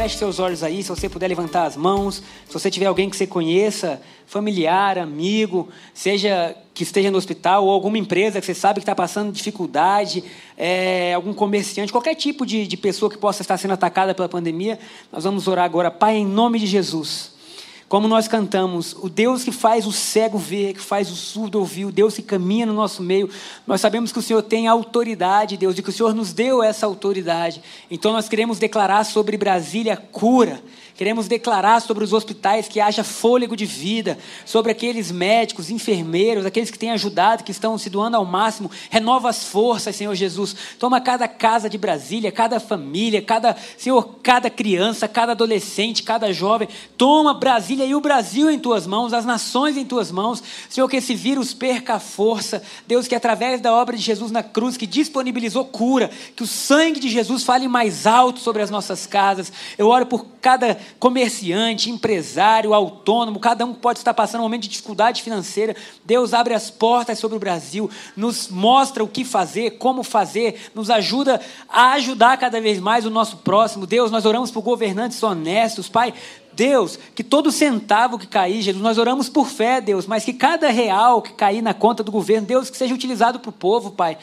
Feche seus olhos aí, se você puder levantar as mãos. Se você tiver alguém que você conheça, familiar, amigo, seja que esteja no hospital ou alguma empresa que você sabe que está passando dificuldade, é, algum comerciante, qualquer tipo de, de pessoa que possa estar sendo atacada pela pandemia, nós vamos orar agora. Pai, em nome de Jesus. Como nós cantamos, o Deus que faz o cego ver, que faz o surdo ouvir, o Deus que caminha no nosso meio, nós sabemos que o Senhor tem autoridade, Deus, e que o Senhor nos deu essa autoridade. Então nós queremos declarar sobre Brasília cura, Queremos declarar sobre os hospitais que haja fôlego de vida, sobre aqueles médicos, enfermeiros, aqueles que têm ajudado, que estão se doando ao máximo. Renova as forças, Senhor Jesus. Toma cada casa de Brasília, cada família, cada, Senhor, cada criança, cada adolescente, cada jovem. Toma Brasília e o Brasil em tuas mãos, as nações em tuas mãos. Senhor, que esse vírus perca a força. Deus, que através da obra de Jesus na cruz, que disponibilizou cura, que o sangue de Jesus fale mais alto sobre as nossas casas. Eu oro por cada comerciante, empresário, autônomo, cada um pode estar passando um momento de dificuldade financeira. Deus abre as portas sobre o Brasil, nos mostra o que fazer, como fazer, nos ajuda a ajudar cada vez mais o nosso próximo. Deus, nós oramos por governantes honestos, Pai. Deus, que todo centavo que cair, Jesus, nós oramos por fé, Deus, mas que cada real que cair na conta do governo, Deus, que seja utilizado para o povo, Pai.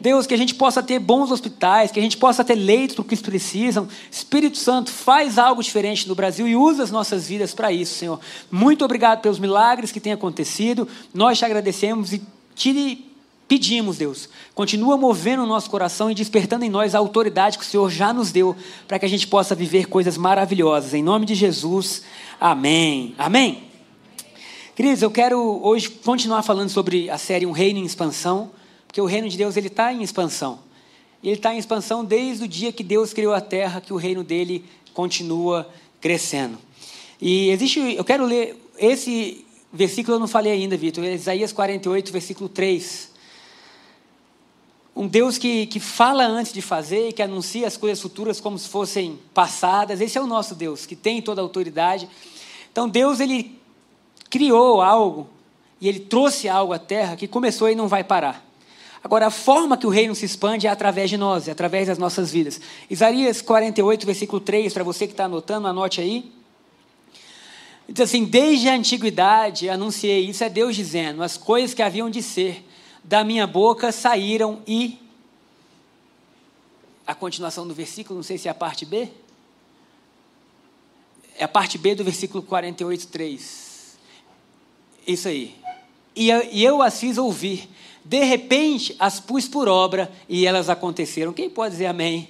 Deus, que a gente possa ter bons hospitais, que a gente possa ter leitos para o que precisam. Espírito Santo, faz algo diferente no Brasil e usa as nossas vidas para isso, Senhor. Muito obrigado pelos milagres que têm acontecido. Nós te agradecemos e te pedimos, Deus, continua movendo o nosso coração e despertando em nós a autoridade que o Senhor já nos deu para que a gente possa viver coisas maravilhosas. Em nome de Jesus, amém. Amém. Queridos, eu quero hoje continuar falando sobre a série Um Reino em Expansão. Porque o reino de Deus ele está em expansão. Ele está em expansão desde o dia que Deus criou a terra, que o reino dele continua crescendo. E existe, eu quero ler esse versículo eu não falei ainda, Vitor, é Isaías 48, versículo 3. Um Deus que, que fala antes de fazer e que anuncia as coisas futuras como se fossem passadas. Esse é o nosso Deus, que tem toda a autoridade. Então Deus ele criou algo e ele trouxe algo à terra que começou e não vai parar. Agora, a forma que o reino se expande é através de nós, é através das nossas vidas. Isaías 48, versículo 3, para você que está anotando, anote aí. Diz assim: Desde a antiguidade anunciei, isso é Deus dizendo, as coisas que haviam de ser, da minha boca saíram e. A continuação do versículo, não sei se é a parte B. É a parte B do versículo 48, 3. Isso aí. E eu as fiz ouvir de repente, as pus por obra e elas aconteceram. Quem pode dizer amém?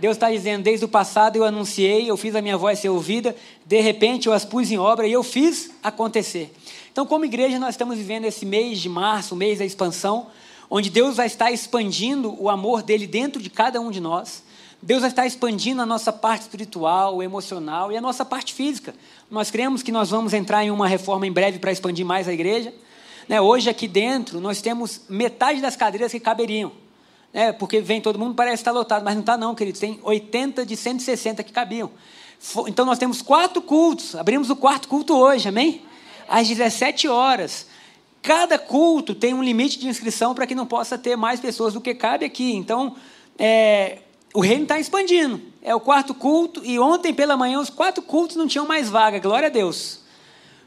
Deus está dizendo: desde o passado eu anunciei, eu fiz a minha voz ser ouvida, de repente eu as pus em obra e eu fiz acontecer. Então, como igreja, nós estamos vivendo esse mês de março, o mês da expansão, onde Deus vai estar expandindo o amor dele dentro de cada um de nós. Deus vai estar expandindo a nossa parte espiritual, emocional e a nossa parte física. Nós cremos que nós vamos entrar em uma reforma em breve para expandir mais a igreja. Né, hoje aqui dentro nós temos metade das cadeiras que caberiam. Né, porque vem todo mundo, parece estar lotado, mas não está não, queridos. Tem 80 de 160 que cabiam. Então nós temos quatro cultos. Abrimos o quarto culto hoje, amém? Às 17 horas. Cada culto tem um limite de inscrição para que não possa ter mais pessoas do que cabe aqui. Então, é, o reino está expandindo. É o quarto culto, e ontem pela manhã os quatro cultos não tinham mais vaga, glória a Deus.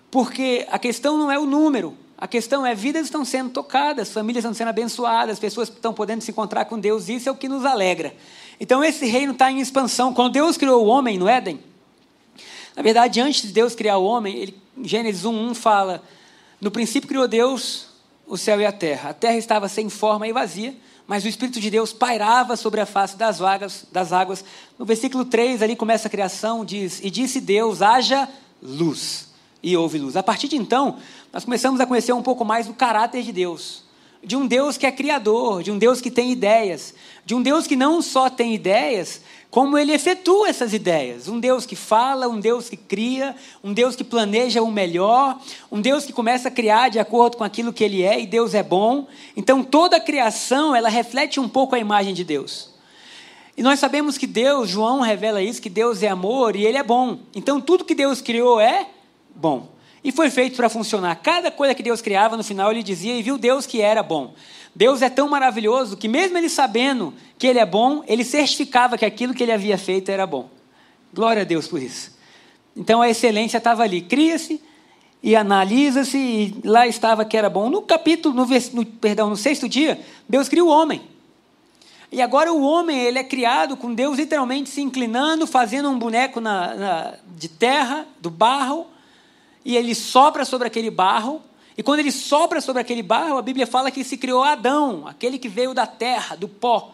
Porque a questão não é o número, a questão é, vidas estão sendo tocadas, famílias estão sendo abençoadas, pessoas estão podendo se encontrar com Deus, isso é o que nos alegra. Então, esse reino está em expansão. Quando Deus criou o homem no Éden, na verdade, antes de Deus criar o homem, ele, Gênesis 1,1 fala: No princípio criou Deus o céu e a terra. A terra estava sem forma e vazia, mas o Espírito de Deus pairava sobre a face das, vagas, das águas. No versículo 3, ali começa a criação, diz: E disse Deus: haja luz. E houve luz. A partir de então, nós começamos a conhecer um pouco mais do caráter de Deus. de um Deus que é criador, de um Deus que tem ideias, de um Deus que não só tem ideias, como ele efetua essas ideias. Um Deus que fala, um Deus que cria, um Deus que planeja o melhor, um Deus que começa a criar de acordo com aquilo que ele é e Deus é bom. Então toda a criação, ela reflete um pouco a imagem de Deus. E nós sabemos que Deus, João revela isso, que Deus é amor e ele é bom. Então tudo que Deus criou é bom. E foi feito para funcionar. Cada coisa que Deus criava, no final ele dizia e viu Deus que era bom. Deus é tão maravilhoso que, mesmo ele sabendo que ele é bom, ele certificava que aquilo que ele havia feito era bom. Glória a Deus por isso. Então a excelência estava ali. Cria-se e analisa-se, e lá estava que era bom. No capítulo, no, no, perdão, no sexto dia, Deus cria o homem. E agora o homem ele é criado com Deus literalmente se inclinando, fazendo um boneco na, na, de terra, do barro, e ele sopra sobre aquele barro, e quando ele sopra sobre aquele barro, a Bíblia fala que se criou Adão, aquele que veio da terra, do pó.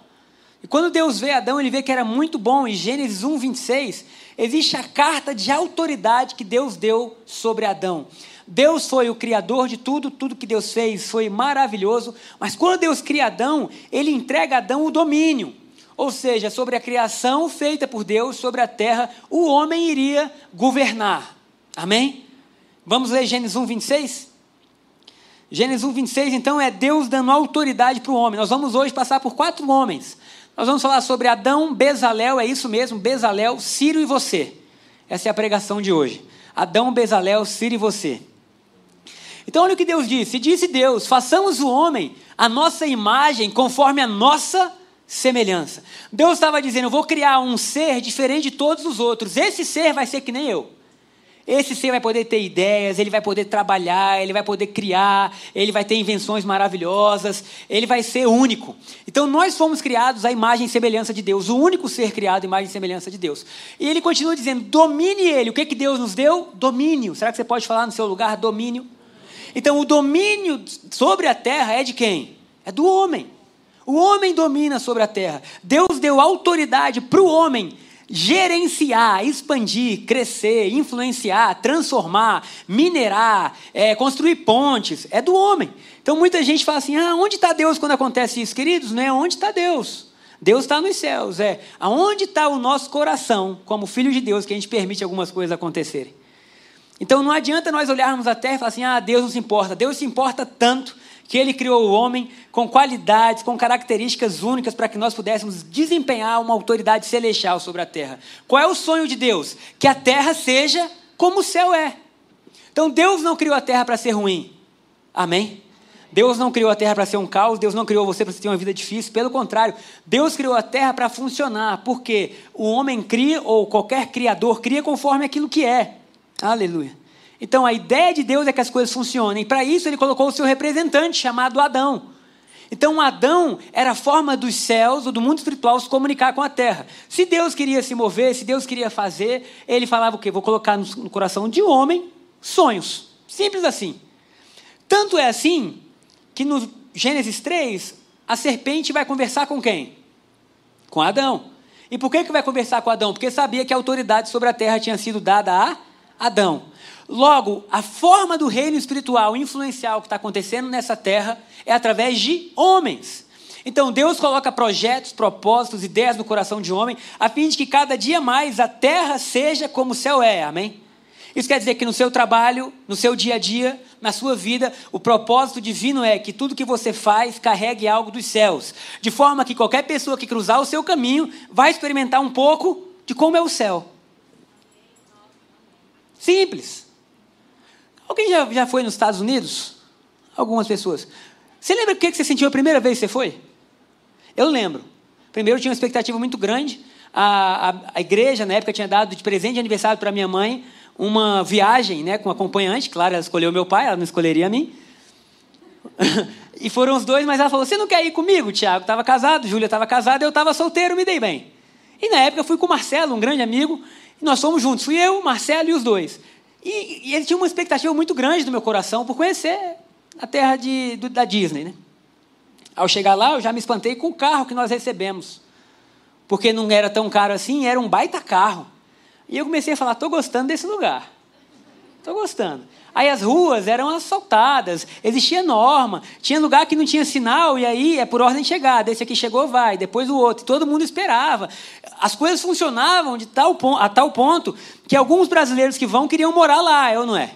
E quando Deus vê Adão, ele vê que era muito bom. Em Gênesis 1, 26, existe a carta de autoridade que Deus deu sobre Adão. Deus foi o criador de tudo, tudo que Deus fez foi maravilhoso, mas quando Deus cria Adão, ele entrega a Adão o domínio. Ou seja, sobre a criação feita por Deus, sobre a terra, o homem iria governar. Amém? Vamos ler Gênesis 1, 26? Gênesis 1, 26, então, é Deus dando autoridade para o homem. Nós vamos hoje passar por quatro homens. Nós vamos falar sobre Adão, Bezalel, é isso mesmo, Bezalel, Ciro e você. Essa é a pregação de hoje. Adão, Bezalel, Ciro e você. Então, olha o que Deus disse: Disse Deus: façamos o homem a nossa imagem conforme a nossa semelhança. Deus estava dizendo: eu vou criar um ser diferente de todos os outros. Esse ser vai ser que nem eu. Esse ser vai poder ter ideias, ele vai poder trabalhar, ele vai poder criar, ele vai ter invenções maravilhosas, ele vai ser único. Então nós fomos criados à imagem e semelhança de Deus, o único ser criado à imagem e semelhança de Deus. E ele continua dizendo: domine ele. O que, que Deus nos deu? Domínio. Será que você pode falar no seu lugar domínio? Então o domínio sobre a terra é de quem? É do homem. O homem domina sobre a terra. Deus deu autoridade para o homem gerenciar, expandir, crescer, influenciar, transformar, minerar, é, construir pontes, é do homem. Então muita gente fala assim: ah, onde está Deus quando acontece isso? Queridos, não é onde está Deus. Deus está nos céus, é aonde está o nosso coração, como filho de Deus, que a gente permite algumas coisas acontecerem. Então não adianta nós olharmos a terra e falar assim: ah, Deus não se importa. Deus se importa tanto que ele criou o homem com qualidades, com características únicas para que nós pudéssemos desempenhar uma autoridade celestial sobre a terra. Qual é o sonho de Deus? Que a terra seja como o céu é. Então Deus não criou a terra para ser ruim. Amém? Deus não criou a terra para ser um caos, Deus não criou você para ter uma vida difícil, pelo contrário, Deus criou a terra para funcionar, porque o homem cria, ou qualquer criador cria conforme aquilo que é. Aleluia. Então a ideia de Deus é que as coisas funcionem. Para isso ele colocou o seu representante chamado Adão. Então Adão era a forma dos céus ou do mundo espiritual se comunicar com a terra. Se Deus queria se mover, se Deus queria fazer, ele falava o quê? Vou colocar no coração de homem sonhos. Simples assim. Tanto é assim que no Gênesis 3, a serpente vai conversar com quem? Com Adão. E por que, que vai conversar com Adão? Porque sabia que a autoridade sobre a terra tinha sido dada a Adão. Logo, a forma do reino espiritual influencial que está acontecendo nessa terra é através de homens. Então Deus coloca projetos, propósitos, ideias no coração de homem, a fim de que cada dia mais a terra seja como o céu é. Amém? Isso quer dizer que no seu trabalho, no seu dia a dia, na sua vida, o propósito divino é que tudo que você faz carregue algo dos céus, de forma que qualquer pessoa que cruzar o seu caminho vai experimentar um pouco de como é o céu. Simples. Alguém já, já foi nos Estados Unidos? Algumas pessoas. Você lembra o que você sentiu a primeira vez que você foi? Eu lembro. Primeiro, eu tinha uma expectativa muito grande. A, a, a igreja, na época, tinha dado de presente de aniversário para minha mãe uma viagem né, com acompanhante. Claro, ela escolheu meu pai, ela não escolheria a mim. e foram os dois, mas ela falou: Você não quer ir comigo? Tiago estava casado, Júlia estava casada, eu estava solteiro, me dei bem. E na época eu fui com o Marcelo, um grande amigo, e nós fomos juntos. Fui eu, Marcelo e os dois. E, e ele tinha uma expectativa muito grande no meu coração por conhecer a terra de, do, da Disney. Né? Ao chegar lá, eu já me espantei com o carro que nós recebemos. Porque não era tão caro assim, era um baita carro. E eu comecei a falar: estou gostando desse lugar. Estou gostando. Aí as ruas eram assaltadas, existia norma, tinha lugar que não tinha sinal, e aí é por ordem de chegada. Esse aqui chegou, vai, depois o outro. Todo mundo esperava. As coisas funcionavam de tal ponto, a tal ponto que alguns brasileiros que vão queriam morar lá, é ou não é?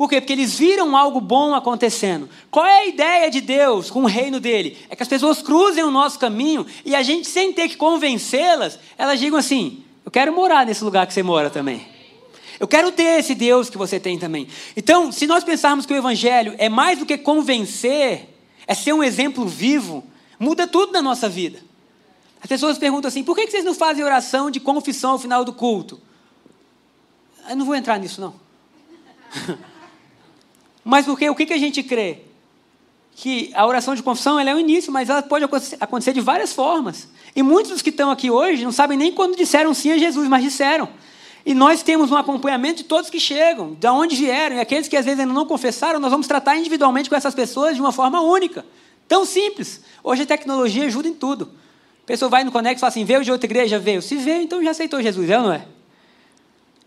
Por quê? Porque eles viram algo bom acontecendo. Qual é a ideia de Deus com o reino dele? É que as pessoas cruzem o nosso caminho e a gente, sem ter que convencê-las, elas digam assim: Eu quero morar nesse lugar que você mora também. Eu quero ter esse Deus que você tem também. Então, se nós pensarmos que o Evangelho é mais do que convencer, é ser um exemplo vivo, muda tudo na nossa vida. As pessoas perguntam assim: por que vocês não fazem oração de confissão ao final do culto? Eu não vou entrar nisso, não. mas porque o que a gente crê? Que a oração de confissão é o início, mas ela pode acontecer de várias formas. E muitos dos que estão aqui hoje não sabem nem quando disseram sim a Jesus, mas disseram. E nós temos um acompanhamento de todos que chegam, de onde vieram, e aqueles que às vezes ainda não confessaram, nós vamos tratar individualmente com essas pessoas de uma forma única. Tão simples. Hoje a tecnologia ajuda em tudo. A pessoa vai no Conect e fala assim: veio de outra igreja? Veio. Se veio, então já aceitou Jesus, é ou não é?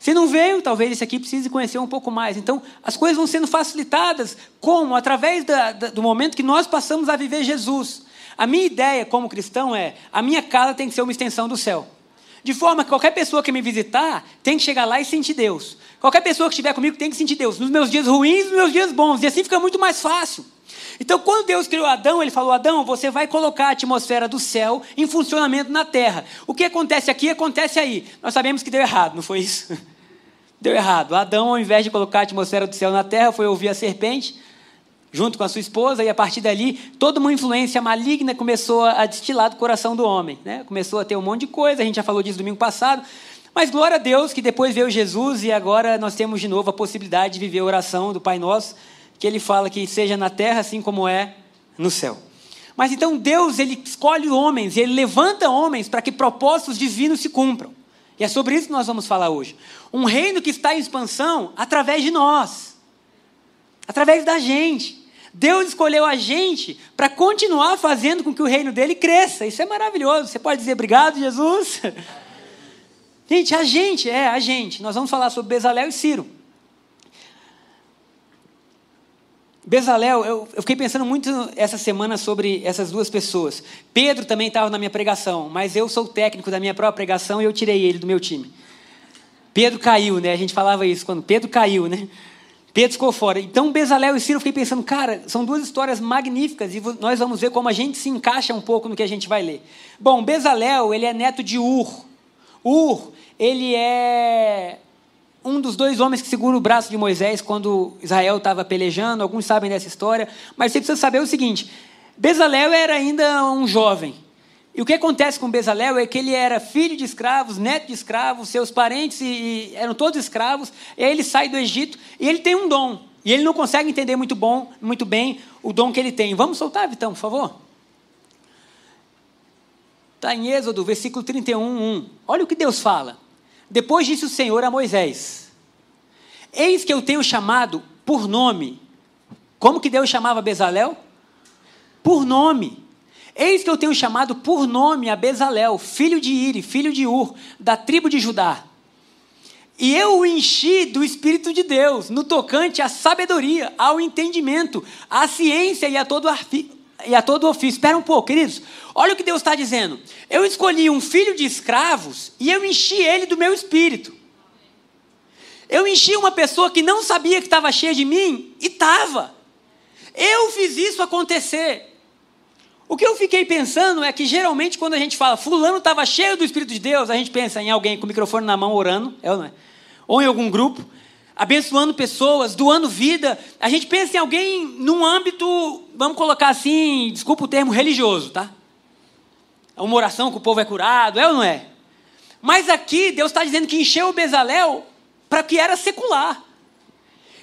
Se não veio, talvez esse aqui precise conhecer um pouco mais. Então, as coisas vão sendo facilitadas. Como? Através da, da, do momento que nós passamos a viver Jesus. A minha ideia como cristão é: a minha casa tem que ser uma extensão do céu. De forma que qualquer pessoa que me visitar tem que chegar lá e sentir Deus. Qualquer pessoa que estiver comigo tem que sentir Deus. Nos meus dias ruins, nos meus dias bons. E assim fica muito mais fácil. Então, quando Deus criou Adão, ele falou: Adão, você vai colocar a atmosfera do céu em funcionamento na terra. O que acontece aqui, acontece aí. Nós sabemos que deu errado, não foi isso? Deu errado. Adão, ao invés de colocar a atmosfera do céu na terra, foi ouvir a serpente junto com a sua esposa, e a partir dali, toda uma influência maligna começou a destilar do coração do homem. Né? Começou a ter um monte de coisa, a gente já falou disso domingo passado. Mas glória a Deus que depois veio Jesus e agora nós temos de novo a possibilidade de viver a oração do Pai Nosso, que ele fala que seja na terra assim como é no céu. Mas então Deus, ele escolhe homens, ele levanta homens para que propósitos divinos se cumpram. E é sobre isso que nós vamos falar hoje. Um reino que está em expansão através de nós, através da gente. Deus escolheu a gente para continuar fazendo com que o reino dele cresça. Isso é maravilhoso. Você pode dizer obrigado, Jesus? Gente, a gente, é, a gente. Nós vamos falar sobre Bezalel e Ciro. Bezalel, eu, eu, fiquei pensando muito essa semana sobre essas duas pessoas. Pedro também estava na minha pregação, mas eu sou técnico da minha própria pregação e eu tirei ele do meu time. Pedro caiu, né? A gente falava isso quando Pedro caiu, né? Pedro ficou fora. Então, Bezalel e Ciro, eu fiquei pensando, cara, são duas histórias magníficas e nós vamos ver como a gente se encaixa um pouco no que a gente vai ler. Bom, Bezalel, ele é neto de Ur. Ur, ele é um dos dois homens que segura o braço de Moisés quando Israel estava pelejando. Alguns sabem dessa história, mas você precisa saber o seguinte: Bezalel era ainda um jovem. E o que acontece com Bezalel é que ele era filho de escravos, neto de escravos, seus parentes e, e eram todos escravos, e aí ele sai do Egito e ele tem um dom. E ele não consegue entender muito, bom, muito bem o dom que ele tem. Vamos soltar, Vitão, por favor? Está em Êxodo, versículo 31, 1. Olha o que Deus fala. Depois disse o Senhor a Moisés: Eis que eu tenho chamado por nome. Como que Deus chamava Bezalel? Por nome. Eis que eu tenho chamado por nome a Bezalel, filho de Iri, filho de Ur, da tribo de Judá. E eu o enchi do Espírito de Deus, no tocante à sabedoria, ao entendimento, à ciência e a todo, e a todo ofício. Espera um pouco, queridos. Olha o que Deus está dizendo. Eu escolhi um filho de escravos e eu enchi ele do meu espírito. Eu enchi uma pessoa que não sabia que estava cheia de mim e estava. Eu fiz isso acontecer. O que eu fiquei pensando é que geralmente quando a gente fala fulano estava cheio do Espírito de Deus, a gente pensa em alguém com o microfone na mão orando, é ou não é? Ou em algum grupo, abençoando pessoas, doando vida. A gente pensa em alguém num âmbito, vamos colocar assim, desculpa o termo, religioso, tá? É uma oração que o povo é curado, é ou não é? Mas aqui Deus está dizendo que encheu o Bezalel para que era secular.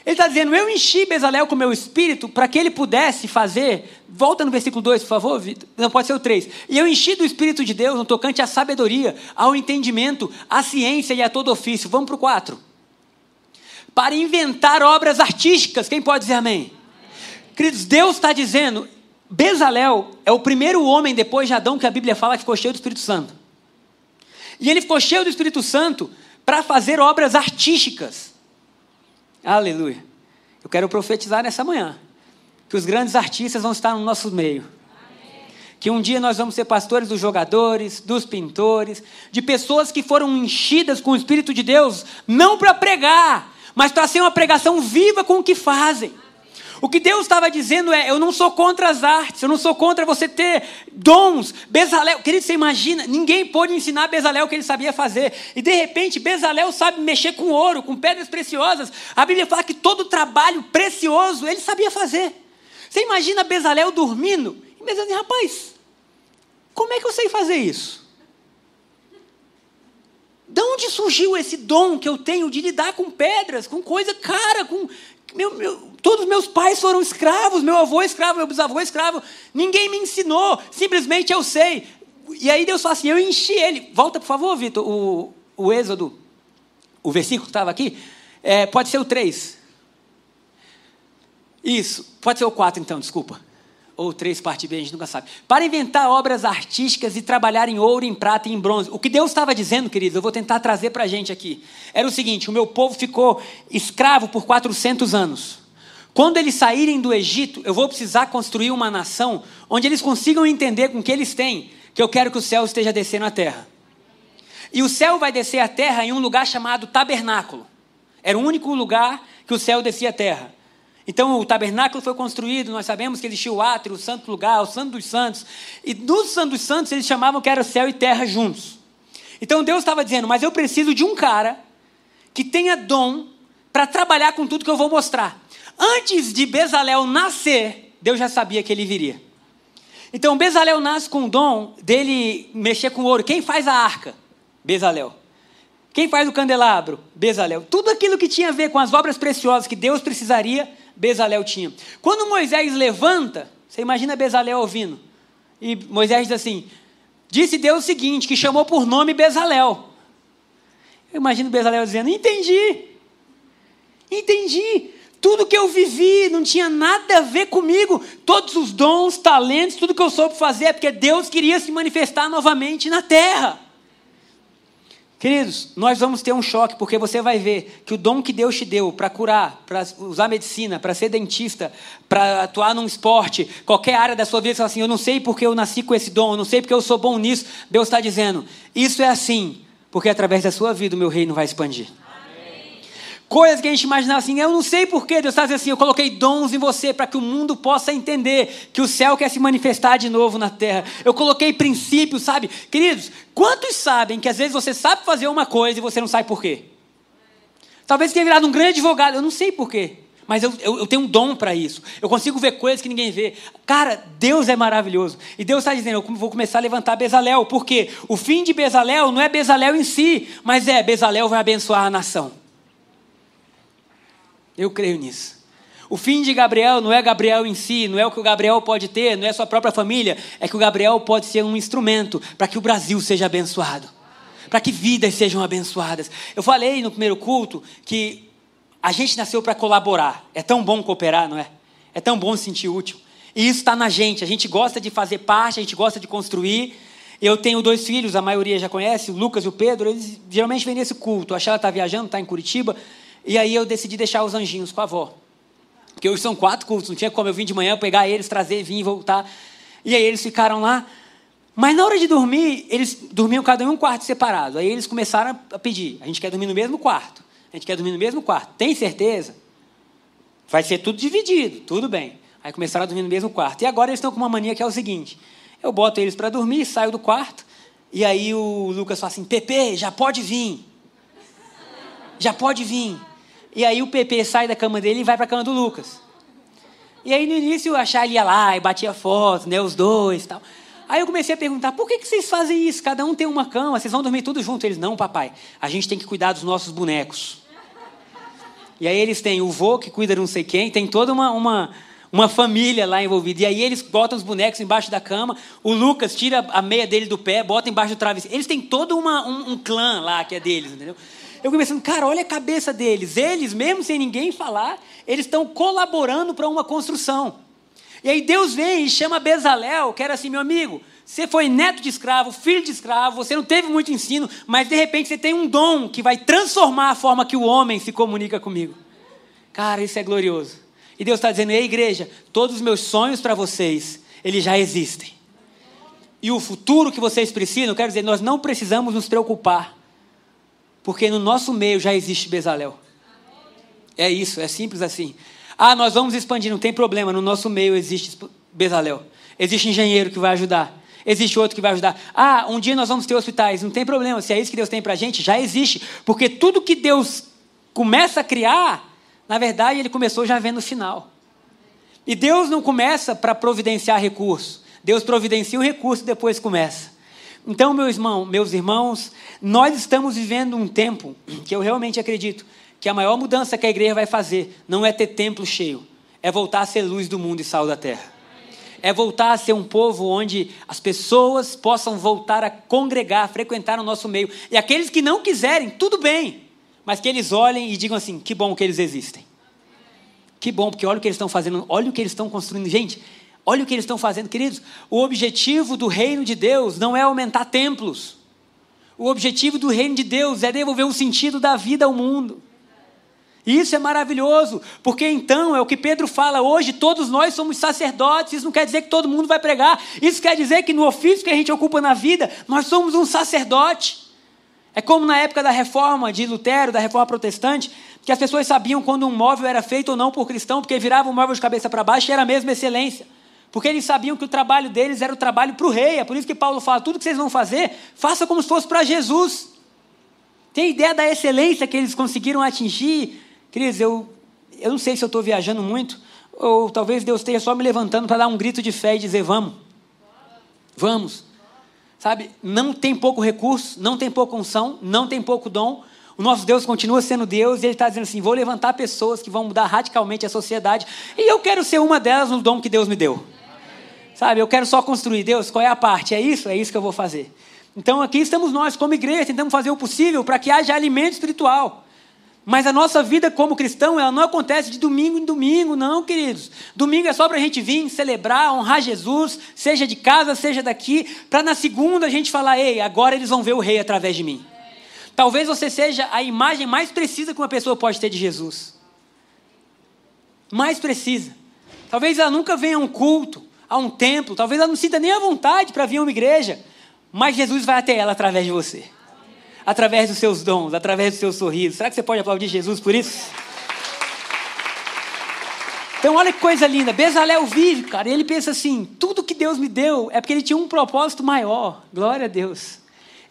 Ele está dizendo: Eu enchi Bezalel com meu espírito para que ele pudesse fazer. Volta no versículo 2, por favor, Vitor. Não, pode ser o 3. E eu enchi do espírito de Deus no tocante à sabedoria, ao entendimento, à ciência e a todo ofício. Vamos para o 4. Para inventar obras artísticas. Quem pode dizer amém? Queridos, Deus está dizendo: Bezalel é o primeiro homem depois de Adão que a Bíblia fala que ficou cheio do Espírito Santo. E ele ficou cheio do Espírito Santo para fazer obras artísticas. Aleluia. Eu quero profetizar nessa manhã que os grandes artistas vão estar no nosso meio. Que um dia nós vamos ser pastores dos jogadores, dos pintores, de pessoas que foram enchidas com o Espírito de Deus, não para pregar, mas para ser uma pregação viva com o que fazem. O que Deus estava dizendo é: eu não sou contra as artes, eu não sou contra você ter dons. Bezalel, querido, você imagina, ninguém pôde ensinar Bezalel o que ele sabia fazer. E de repente, Bezalel sabe mexer com ouro, com pedras preciosas. A Bíblia fala que todo trabalho precioso ele sabia fazer. Você imagina Bezalel dormindo e diz: rapaz, como é que eu sei fazer isso? De onde surgiu esse dom que eu tenho de lidar com pedras, com coisa cara, com meu, meu, todos meus pais foram escravos, meu avô é escravo, meu bisavô é escravo. Ninguém me ensinou, simplesmente eu sei. E aí Deus fala assim: eu enchi ele. Volta, por favor, Vitor, o, o Êxodo, o versículo que estava aqui. É, pode ser o 3. Isso, pode ser o 4 então, desculpa ou três parte B, a gente nunca sabe, para inventar obras artísticas e trabalhar em ouro, em prata e em bronze. O que Deus estava dizendo, queridos, eu vou tentar trazer para a gente aqui, era o seguinte: o meu povo ficou escravo por 400 anos. Quando eles saírem do Egito, eu vou precisar construir uma nação onde eles consigam entender com o que eles têm, que eu quero que o céu esteja descendo à terra. E o céu vai descer à terra em um lugar chamado tabernáculo. Era o único lugar que o céu descia à terra. Então o tabernáculo foi construído, nós sabemos que existia o átrio, o santo lugar, o santo dos santos. E no santo dos santos eles chamavam que era céu e terra juntos. Então Deus estava dizendo, mas eu preciso de um cara que tenha dom para trabalhar com tudo que eu vou mostrar. Antes de Bezalel nascer, Deus já sabia que ele viria. Então Bezalel nasce com o dom dele mexer com ouro. Quem faz a arca? Bezalel. Quem faz o candelabro? Bezalel. Tudo aquilo que tinha a ver com as obras preciosas que Deus precisaria, Bezalel tinha. Quando Moisés levanta, você imagina Bezalel ouvindo. E Moisés diz assim: Disse Deus o seguinte, que chamou por nome Bezalel. Eu imagino Bezalel dizendo: Entendi. Entendi. Tudo que eu vivi não tinha nada a ver comigo. Todos os dons, talentos, tudo que eu soube fazer é porque Deus queria se manifestar novamente na terra. Queridos, nós vamos ter um choque, porque você vai ver que o dom que Deus te deu para curar, para usar medicina, para ser dentista, para atuar num esporte, qualquer área da sua vida, você fala assim: eu não sei porque eu nasci com esse dom, eu não sei porque eu sou bom nisso. Deus está dizendo: isso é assim, porque através da sua vida o meu reino vai expandir. Coisas que a gente imaginava assim, eu não sei porquê, Deus está dizendo assim, eu coloquei dons em você para que o mundo possa entender que o céu quer se manifestar de novo na terra. Eu coloquei princípios, sabe? Queridos, quantos sabem que às vezes você sabe fazer uma coisa e você não sabe porquê? Talvez tenha virado um grande advogado, eu não sei porquê. Mas eu, eu, eu tenho um dom para isso. Eu consigo ver coisas que ninguém vê. Cara, Deus é maravilhoso. E Deus está dizendo: eu vou começar a levantar Bezalel. Porque o fim de Bezalel não é Bezalel em si, mas é Bezalel vai abençoar a nação. Eu creio nisso. O fim de Gabriel não é Gabriel em si, não é o que o Gabriel pode ter, não é sua própria família, é que o Gabriel pode ser um instrumento para que o Brasil seja abençoado, para que vidas sejam abençoadas. Eu falei no primeiro culto que a gente nasceu para colaborar. É tão bom cooperar, não é? É tão bom se sentir útil. E isso está na gente. A gente gosta de fazer parte, a gente gosta de construir. Eu tenho dois filhos, a maioria já conhece, o Lucas e o Pedro. Eles geralmente vêm nesse culto. A Sheila está viajando, está em Curitiba. E aí eu decidi deixar os anjinhos com a avó. Porque hoje são quatro cultos, não tinha como eu vir de manhã, pegar eles, trazer, vir e voltar. E aí eles ficaram lá. Mas na hora de dormir, eles dormiam cada um em um quarto separado. Aí eles começaram a pedir: a gente quer dormir no mesmo quarto. A gente quer dormir no mesmo quarto. Tem certeza? Vai ser tudo dividido, tudo bem. Aí começaram a dormir no mesmo quarto. E agora eles estão com uma mania que é o seguinte: eu boto eles para dormir, saio do quarto, e aí o Lucas fala assim: Pepe, já pode vir. Já pode vir. E aí o Pepe sai da cama dele e vai para a cama do Lucas. E aí no início a Charlie ia lá e batia foto, né, os dois tal. Aí eu comecei a perguntar, por que, que vocês fazem isso? Cada um tem uma cama, vocês vão dormir tudo junto? Eles, não, papai, a gente tem que cuidar dos nossos bonecos. E aí eles têm o vô que cuida de não sei quem, tem toda uma, uma, uma família lá envolvida. E aí eles botam os bonecos embaixo da cama, o Lucas tira a meia dele do pé, bota embaixo do travesseiro. Eles têm todo uma, um, um clã lá que é deles, entendeu? Eu comecei pensando, cara, olha a cabeça deles. Eles, mesmo sem ninguém falar, eles estão colaborando para uma construção. E aí Deus vem e chama Bezalel, que era assim, meu amigo, você foi neto de escravo, filho de escravo, você não teve muito ensino, mas de repente você tem um dom que vai transformar a forma que o homem se comunica comigo. Cara, isso é glorioso. E Deus está dizendo: ei, igreja, todos os meus sonhos para vocês, eles já existem. E o futuro que vocês precisam, eu quero dizer, nós não precisamos nos preocupar, porque no nosso meio já existe Bezalel. É isso, é simples assim. Ah, nós vamos expandir, não tem problema, no nosso meio existe Bezalel. Existe engenheiro que vai ajudar. Existe outro que vai ajudar. Ah, um dia nós vamos ter hospitais. Não tem problema, se é isso que Deus tem para a gente, já existe. Porque tudo que Deus começa a criar, na verdade, Ele começou já vendo o final. E Deus não começa para providenciar recurso. Deus providencia o recurso e depois começa. Então, meus irmãos, nós estamos vivendo um tempo que eu realmente acredito que a maior mudança que a igreja vai fazer não é ter templo cheio, é voltar a ser luz do mundo e sal da terra. É voltar a ser um povo onde as pessoas possam voltar a congregar, a frequentar o nosso meio. E aqueles que não quiserem, tudo bem, mas que eles olhem e digam assim: que bom que eles existem. Que bom, porque olha o que eles estão fazendo, olha o que eles estão construindo. Gente, Olha o que eles estão fazendo, queridos. O objetivo do reino de Deus não é aumentar templos. O objetivo do reino de Deus é devolver o sentido da vida ao mundo. Isso é maravilhoso, porque então é o que Pedro fala hoje: todos nós somos sacerdotes. Isso não quer dizer que todo mundo vai pregar, isso quer dizer que no ofício que a gente ocupa na vida, nós somos um sacerdote. É como na época da reforma de Lutero, da reforma protestante, que as pessoas sabiam quando um móvel era feito ou não por cristão, porque virava o móvel de cabeça para baixo e era a mesma excelência. Porque eles sabiam que o trabalho deles era o trabalho para o rei. É por isso que Paulo fala: tudo que vocês vão fazer, faça como se fosse para Jesus. Tem ideia da excelência que eles conseguiram atingir? Cris, eu, eu não sei se eu estou viajando muito, ou talvez Deus esteja só me levantando para dar um grito de fé e dizer: vamos. Vamos. Sabe, não tem pouco recurso, não tem pouca unção, não tem pouco dom. O nosso Deus continua sendo Deus e Ele está dizendo assim: vou levantar pessoas que vão mudar radicalmente a sociedade e eu quero ser uma delas no dom que Deus me deu. Sabe, eu quero só construir. Deus, qual é a parte? É isso? É isso que eu vou fazer. Então aqui estamos nós, como igreja, tentamos fazer o possível para que haja alimento espiritual. Mas a nossa vida como cristão, ela não acontece de domingo em domingo, não, queridos. Domingo é só para a gente vir, celebrar, honrar Jesus, seja de casa, seja daqui, para na segunda a gente falar, ei, agora eles vão ver o rei através de mim. Talvez você seja a imagem mais precisa que uma pessoa pode ter de Jesus. Mais precisa. Talvez ela nunca venha a um culto, a um templo, talvez ela não sinta nem a vontade para vir a uma igreja, mas Jesus vai até ela através de você. Através dos seus dons, através do seu sorriso. Será que você pode aplaudir Jesus por isso? Então, olha que coisa linda. Bezalel vive, cara, e ele pensa assim: tudo que Deus me deu é porque ele tinha um propósito maior. Glória a Deus.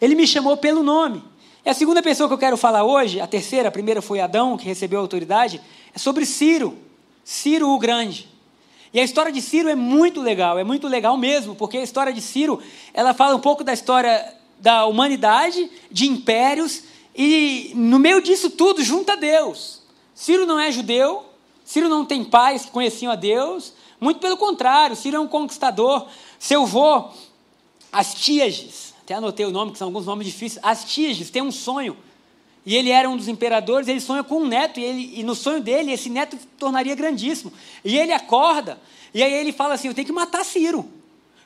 Ele me chamou pelo nome. E a segunda pessoa que eu quero falar hoje, a terceira, a primeira foi Adão, que recebeu a autoridade, é sobre Ciro. Ciro o Grande. E a história de Ciro é muito legal, é muito legal mesmo, porque a história de Ciro, ela fala um pouco da história da humanidade, de impérios, e no meio disso tudo junta Deus. Ciro não é judeu, Ciro não tem pais que conheciam a Deus, muito pelo contrário, Ciro é um conquistador. Seu avô, Astíages, até anotei o nome, que são alguns nomes difíceis, Astíages tem um sonho, e ele era um dos imperadores, ele sonha com um neto, e, ele, e no sonho dele, esse neto tornaria grandíssimo. E ele acorda, e aí ele fala assim: Eu tenho que matar Ciro.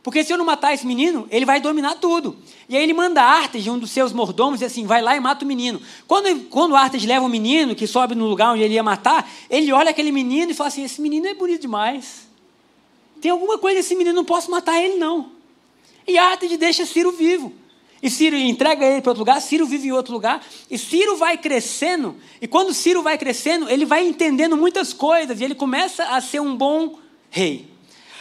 Porque se eu não matar esse menino, ele vai dominar tudo. E aí ele manda Artes, um dos seus mordomos, e assim, vai lá e mata o menino. Quando, quando Artes leva o menino, que sobe no lugar onde ele ia matar, ele olha aquele menino e fala assim: esse menino é bonito demais. Tem alguma coisa nesse menino, não posso matar ele, não. E Artes deixa Ciro vivo. E Ciro entrega ele para outro lugar, Ciro vive em outro lugar, e Ciro vai crescendo, e quando Ciro vai crescendo, ele vai entendendo muitas coisas, e ele começa a ser um bom rei.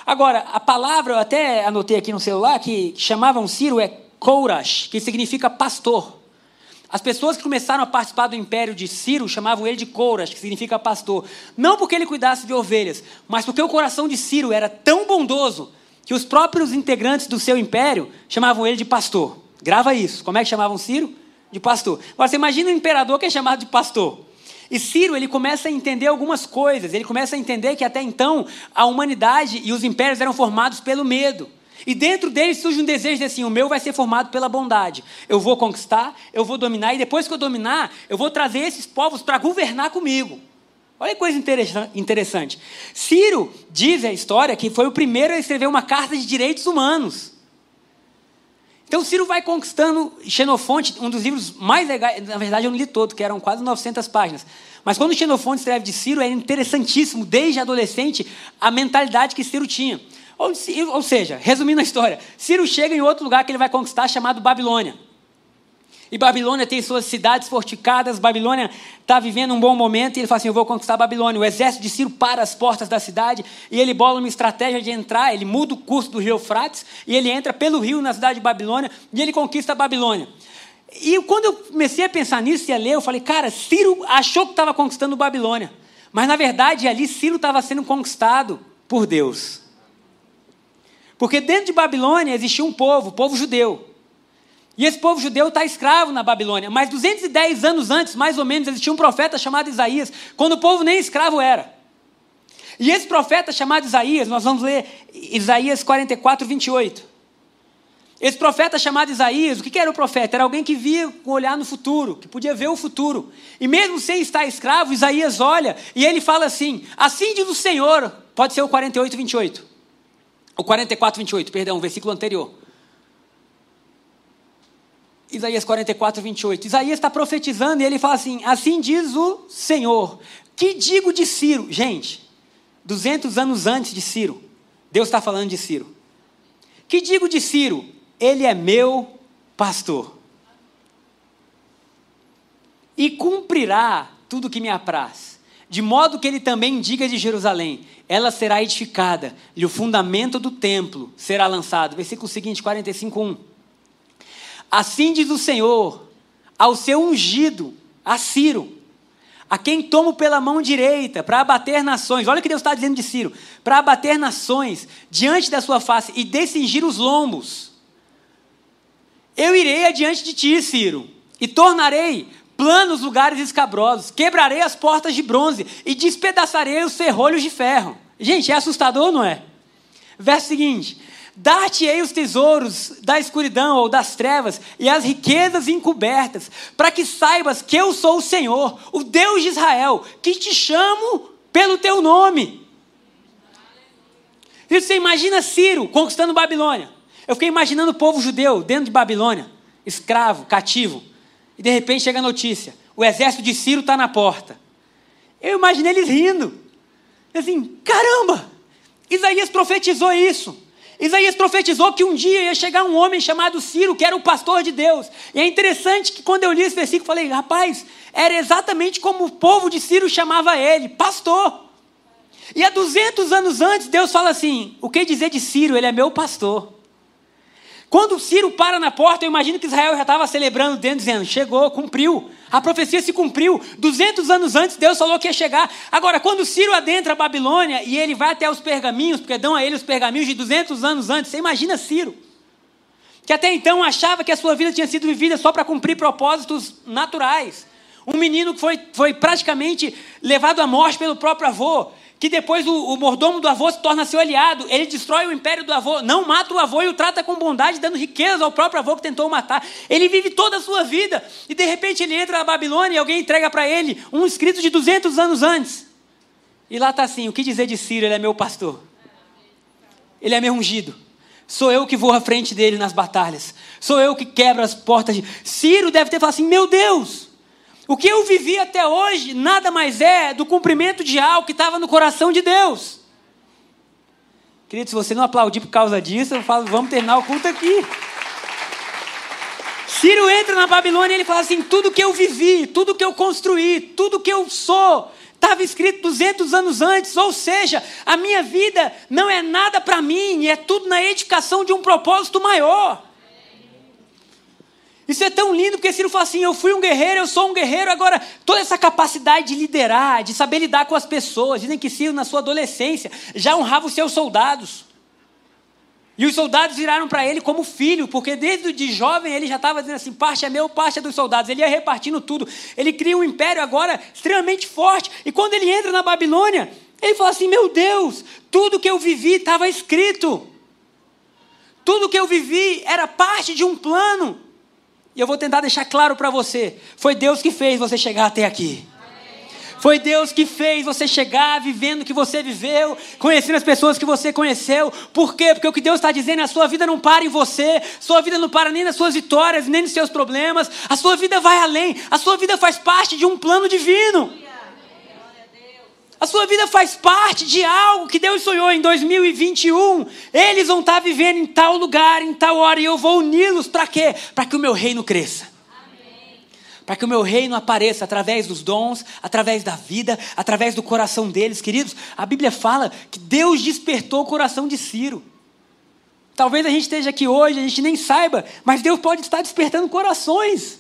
Agora, a palavra, eu até anotei aqui no celular, que chamavam Ciro é Kourash, que significa pastor. As pessoas que começaram a participar do império de Ciro chamavam ele de Kourash, que significa pastor. Não porque ele cuidasse de ovelhas, mas porque o coração de Ciro era tão bondoso que os próprios integrantes do seu império chamavam ele de pastor. Grava isso. Como é que chamavam Ciro? De pastor. Agora, você imagina um imperador que é chamado de pastor. E Ciro, ele começa a entender algumas coisas. Ele começa a entender que até então a humanidade e os impérios eram formados pelo medo. E dentro dele surge um desejo de assim: o meu vai ser formado pela bondade. Eu vou conquistar, eu vou dominar, e depois que eu dominar, eu vou trazer esses povos para governar comigo. Olha que coisa interessante. Ciro diz a história que foi o primeiro a escrever uma carta de direitos humanos. Então Ciro vai conquistando Xenofonte, um dos livros mais legais, na verdade eu não li todo, que eram quase 900 páginas. Mas quando Xenofonte escreve de Ciro, é interessantíssimo, desde adolescente, a mentalidade que Ciro tinha. Ou, ou seja, resumindo a história, Ciro chega em outro lugar que ele vai conquistar, chamado Babilônia. E Babilônia tem suas cidades fortificadas, Babilônia está vivendo um bom momento, e ele fala assim: Eu vou conquistar Babilônia. O exército de Ciro para as portas da cidade, e ele bola uma estratégia de entrar, ele muda o curso do rio Eufrates, e ele entra pelo rio na cidade de Babilônia, e ele conquista a Babilônia. E quando eu comecei a pensar nisso e a ler, eu falei, cara, Ciro achou que estava conquistando Babilônia. Mas na verdade, ali Ciro estava sendo conquistado por Deus. Porque dentro de Babilônia existia um povo, o povo judeu. E esse povo judeu está escravo na Babilônia. Mas 210 anos antes, mais ou menos, existia um profeta chamado Isaías, quando o povo nem escravo era. E esse profeta chamado Isaías, nós vamos ler Isaías 44, 28. Esse profeta chamado Isaías, o que era o profeta? Era alguém que via com olhar no futuro, que podia ver o futuro. E mesmo sem estar escravo, Isaías olha e ele fala assim: Assim diz o Senhor, pode ser o 48, 28. O 44, 28, perdão, o versículo anterior. Isaías 44, 28. Isaías está profetizando e ele fala assim: Assim diz o Senhor. Que digo de Ciro? Gente, 200 anos antes de Ciro, Deus está falando de Ciro. Que digo de Ciro? Ele é meu pastor. E cumprirá tudo que me apraz. De modo que ele também diga de Jerusalém: ela será edificada, e o fundamento do templo será lançado. Versículo seguinte, 45, 1. Assim diz o Senhor ao seu ungido, a Ciro, a quem tomo pela mão direita para abater nações. Olha o que Deus está dizendo de Ciro: para abater nações diante da sua face e descingir os lombos. Eu irei adiante de ti, Ciro, e tornarei planos lugares escabrosos, quebrarei as portas de bronze e despedaçarei os ferrolhos de ferro. Gente, é assustador, não é? Verso seguinte: Dar-te-ei os tesouros da escuridão ou das trevas e as riquezas encobertas, para que saibas que eu sou o Senhor, o Deus de Israel, que te chamo pelo teu nome. E você imagina Ciro conquistando Babilônia. Eu fiquei imaginando o povo judeu dentro de Babilônia, escravo, cativo. E de repente chega a notícia: o exército de Ciro está na porta. Eu imaginei eles rindo. Assim, caramba! Isaías profetizou isso. Isaías profetizou que um dia ia chegar um homem chamado Ciro, que era o pastor de Deus. E é interessante que quando eu li esse versículo, falei, rapaz, era exatamente como o povo de Ciro chamava ele, pastor. E há 200 anos antes, Deus fala assim: o que dizer de Ciro? Ele é meu pastor. Quando Ciro para na porta, eu imagino que Israel já estava celebrando dentro, dizendo: chegou, cumpriu. A profecia se cumpriu. 200 anos antes, Deus falou que ia chegar. Agora, quando Ciro adentra a Babilônia e ele vai até os pergaminhos, porque dão a ele os pergaminhos de 200 anos antes, você imagina Ciro, que até então achava que a sua vida tinha sido vivida só para cumprir propósitos naturais. Um menino que foi, foi praticamente levado à morte pelo próprio avô que depois o, o, mordomo do avô se torna seu aliado, ele destrói o império do avô, não mata o avô e o trata com bondade, dando riqueza ao próprio avô que tentou matar. Ele vive toda a sua vida e de repente ele entra na Babilônia e alguém entrega para ele um escrito de 200 anos antes. E lá está assim: o que dizer de Ciro? Ele é meu pastor, ele é meu ungido. Sou eu que vou à frente dele nas batalhas. Sou eu que quebro as portas. De... Ciro deve ter falado assim: meu Deus, o que eu vivi até hoje nada mais é do cumprimento de algo que estava no coração de Deus. Querido, se você não aplaudir por causa disso, eu falo, vamos terminar o culto aqui. Ciro entra na Babilônia e ele fala assim: tudo que eu vivi, tudo que eu construí, tudo que eu sou, estava escrito 200 anos antes, ou seja, a minha vida não é nada para mim, é tudo na edificação de um propósito maior. Isso é tão lindo porque Ciro fala assim: eu fui um guerreiro, eu sou um guerreiro. Agora, toda essa capacidade de liderar, de saber lidar com as pessoas. Dizem que Ciro, na sua adolescência, já honrava os seus soldados. E os soldados viraram para ele como filho, porque desde de jovem ele já estava dizendo assim: parte é meu, parte é dos soldados. Ele ia repartindo tudo. Ele cria um império agora extremamente forte. E quando ele entra na Babilônia, ele fala assim: meu Deus, tudo que eu vivi estava escrito. Tudo que eu vivi era parte de um plano. E eu vou tentar deixar claro para você: foi Deus que fez você chegar até aqui. Foi Deus que fez você chegar vivendo o que você viveu, conhecendo as pessoas que você conheceu. Por quê? Porque o que Deus está dizendo é a sua vida não para em você, sua vida não para nem nas suas vitórias, nem nos seus problemas, a sua vida vai além, a sua vida faz parte de um plano divino. A sua vida faz parte de algo que Deus sonhou em 2021. Eles vão estar vivendo em tal lugar, em tal hora, e eu vou uni-los para quê? Para que o meu reino cresça. Para que o meu reino apareça através dos dons, através da vida, através do coração deles, queridos. A Bíblia fala que Deus despertou o coração de Ciro. Talvez a gente esteja aqui hoje, a gente nem saiba, mas Deus pode estar despertando corações,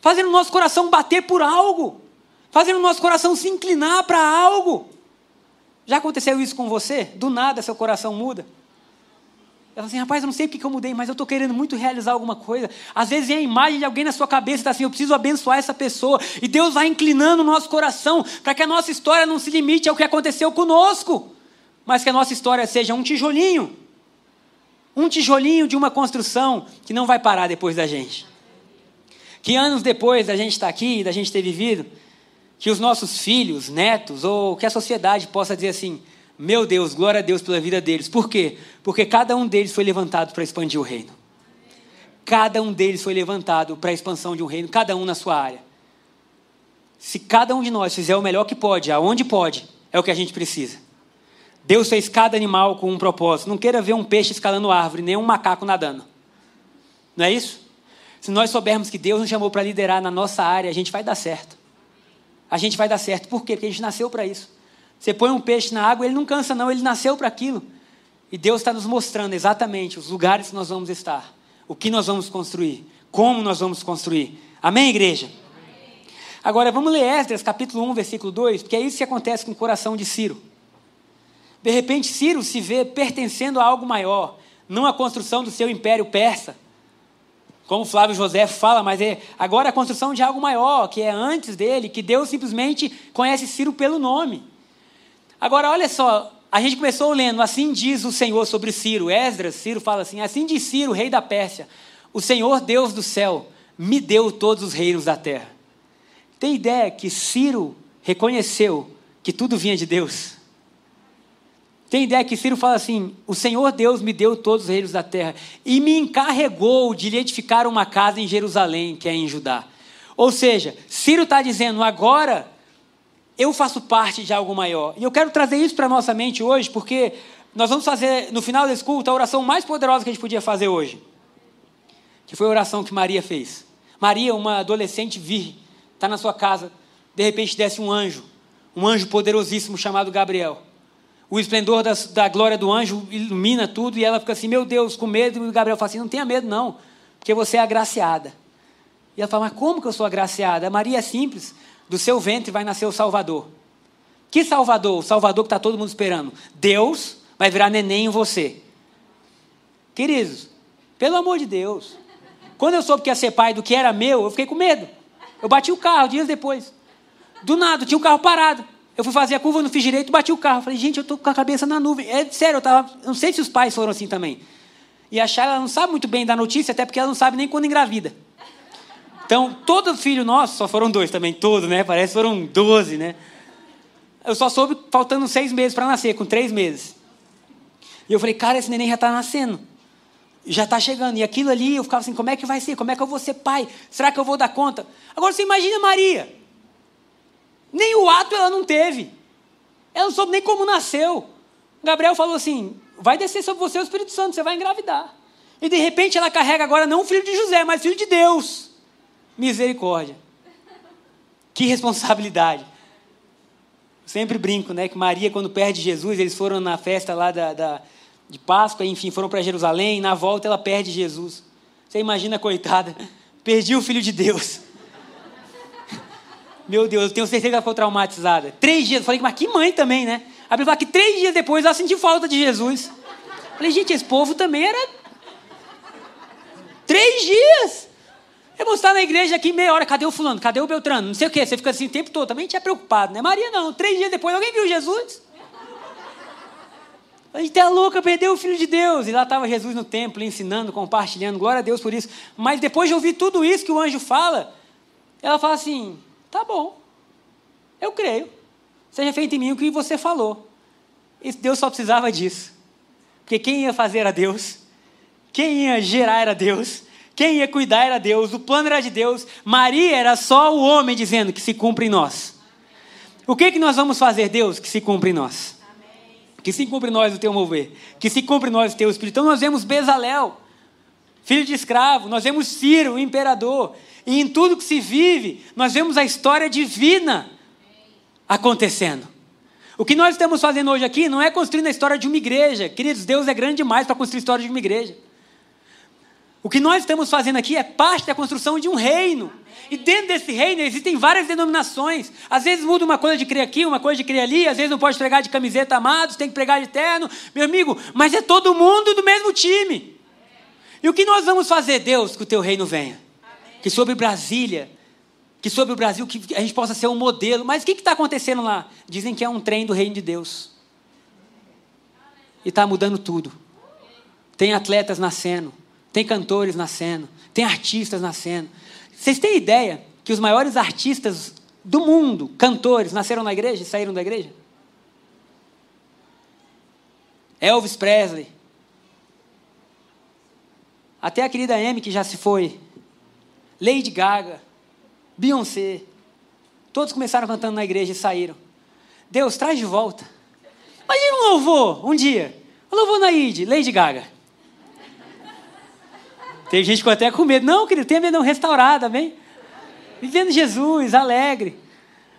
fazendo o nosso coração bater por algo fazendo o nosso coração se inclinar para algo. Já aconteceu isso com você? Do nada seu coração muda. Eu falo assim, rapaz, eu não sei porque eu mudei, mas eu estou querendo muito realizar alguma coisa. Às vezes vem a imagem de alguém na sua cabeça e está assim, eu preciso abençoar essa pessoa. E Deus vai inclinando o nosso coração para que a nossa história não se limite ao que aconteceu conosco, mas que a nossa história seja um tijolinho. Um tijolinho de uma construção que não vai parar depois da gente. Que anos depois da gente estar aqui, da gente ter vivido, que os nossos filhos, netos, ou que a sociedade possa dizer assim: meu Deus, glória a Deus pela vida deles. Por quê? Porque cada um deles foi levantado para expandir o reino. Cada um deles foi levantado para a expansão de um reino, cada um na sua área. Se cada um de nós fizer o melhor que pode, aonde pode, é o que a gente precisa. Deus fez cada animal com um propósito. Não queira ver um peixe escalando árvore, nem um macaco nadando. Não é isso? Se nós soubermos que Deus nos chamou para liderar na nossa área, a gente vai dar certo a gente vai dar certo. Por quê? Porque a gente nasceu para isso. Você põe um peixe na água, ele não cansa, não, ele nasceu para aquilo. E Deus está nos mostrando exatamente os lugares que nós vamos estar, o que nós vamos construir, como nós vamos construir. Amém, igreja? Agora vamos ler Esdras, capítulo 1, versículo 2, porque é isso que acontece com o coração de Ciro. De repente, Ciro se vê pertencendo a algo maior, não a construção do seu império persa, como Flávio José fala, mas é agora a construção de algo maior, que é antes dele, que Deus simplesmente conhece Ciro pelo nome. Agora, olha só, a gente começou lendo, assim diz o Senhor sobre Ciro. Esdras, Ciro fala assim: assim diz Ciro, rei da Pérsia: o Senhor Deus do céu me deu todos os reinos da terra. Tem ideia que Ciro reconheceu que tudo vinha de Deus? Tem ideia que Ciro fala assim: O Senhor Deus me deu todos os reinos da terra e me encarregou de lhe edificar uma casa em Jerusalém, que é em Judá. Ou seja, Ciro está dizendo: agora eu faço parte de algo maior. E eu quero trazer isso para a nossa mente hoje, porque nós vamos fazer no final desse culto a oração mais poderosa que a gente podia fazer hoje, que foi a oração que Maria fez. Maria, uma adolescente virgem, está na sua casa, de repente desce um anjo, um anjo poderosíssimo chamado Gabriel o esplendor das, da glória do anjo ilumina tudo e ela fica assim, meu Deus, com medo. E Gabriel fala assim: não tenha medo, não, porque você é agraciada. E ela fala: mas como que eu sou agraciada? A Maria é simples, do seu ventre vai nascer o Salvador. Que Salvador? O Salvador que está todo mundo esperando. Deus vai virar neném em você. Queridos, pelo amor de Deus. Quando eu soube que ia ser pai do que era meu, eu fiquei com medo. Eu bati o carro dias depois. Do nada, tinha um carro parado. Eu fui fazer a curva, não fiz direito, bati o carro. Falei, gente, eu estou com a cabeça na nuvem. É sério, eu tava. Não sei se os pais foram assim também. E a ela não sabe muito bem da notícia, até porque ela não sabe nem quando engravida. Então, todo filho nosso, só foram dois também, todo, né? Parece que foram doze, né? Eu só soube faltando seis meses para nascer, com três meses. E eu falei, cara, esse neném já está nascendo. Já está chegando. E aquilo ali, eu ficava assim, como é que vai ser? Como é que eu vou ser pai? Será que eu vou dar conta? Agora você imagina Maria. Nem o ato ela não teve. Ela não soube nem como nasceu. Gabriel falou assim: vai descer sobre você o Espírito Santo, você vai engravidar. E de repente ela carrega agora não o filho de José, mas filho de Deus. Misericórdia. Que responsabilidade. Sempre brinco, né? Que Maria, quando perde Jesus, eles foram na festa lá da, da de Páscoa, enfim, foram para Jerusalém, e na volta ela perde Jesus. Você imagina, coitada, perdi o filho de Deus. Meu Deus, eu tenho certeza que ela ficou traumatizada. Três dias, eu falei, mas que mãe também, né? A Bíblia fala que três dias depois ela sentiu falta de Jesus. Eu falei, gente, esse povo também era. Três dias! Eu vou estar na igreja aqui meia hora, cadê o fulano? Cadê o Beltrano? Não sei o quê. Você fica assim o tempo todo. Também tinha preocupado, né? Maria não. Três dias depois, alguém viu Jesus? A gente é louca, perdeu o Filho de Deus. E lá estava Jesus no templo, ensinando, compartilhando. Glória a Deus por isso. Mas depois de ouvir tudo isso que o anjo fala, ela fala assim: Tá bom. Eu creio. Seja feito em mim o que você falou. E Deus só precisava disso. Porque quem ia fazer era Deus. Quem ia gerar era Deus. Quem ia cuidar era Deus. O plano era de Deus. Maria era só o homem dizendo que se cumpre em nós. O que, que nós vamos fazer, Deus, que se cumpre em nós? Que se cumpre em nós o teu mover. Que se cumpre em nós o teu espírito. Então nós vemos Bezalel, filho de escravo. Nós vemos Ciro, o imperador. E em tudo que se vive, nós vemos a história divina acontecendo. O que nós estamos fazendo hoje aqui não é construindo a história de uma igreja. Queridos, Deus é grande demais para construir a história de uma igreja. O que nós estamos fazendo aqui é parte da construção de um reino. E dentro desse reino existem várias denominações. Às vezes muda uma coisa de crer aqui, uma coisa de crer ali. Às vezes não pode pregar de camiseta amados, tem que pregar de terno. Meu amigo, mas é todo mundo do mesmo time. E o que nós vamos fazer, Deus, que o teu reino venha? Que sobre Brasília, que sobre o Brasil, que a gente possa ser um modelo. Mas o que está acontecendo lá? Dizem que é um trem do reino de Deus. E está mudando tudo. Tem atletas nascendo tem cantores nascendo, tem artistas nascendo. Vocês têm ideia que os maiores artistas do mundo, cantores, nasceram na igreja e saíram da igreja? Elvis Presley. Até a querida Amy, que já se foi. Lady Gaga. Beyoncé. Todos começaram cantando na igreja e saíram. Deus, traz de volta. Imagina um louvor, um dia. Um louvor na ID, Lady Gaga. Tem gente que até com medo. Não, querido, tenha medo não, restaurada, amém? Vivendo Jesus, alegre.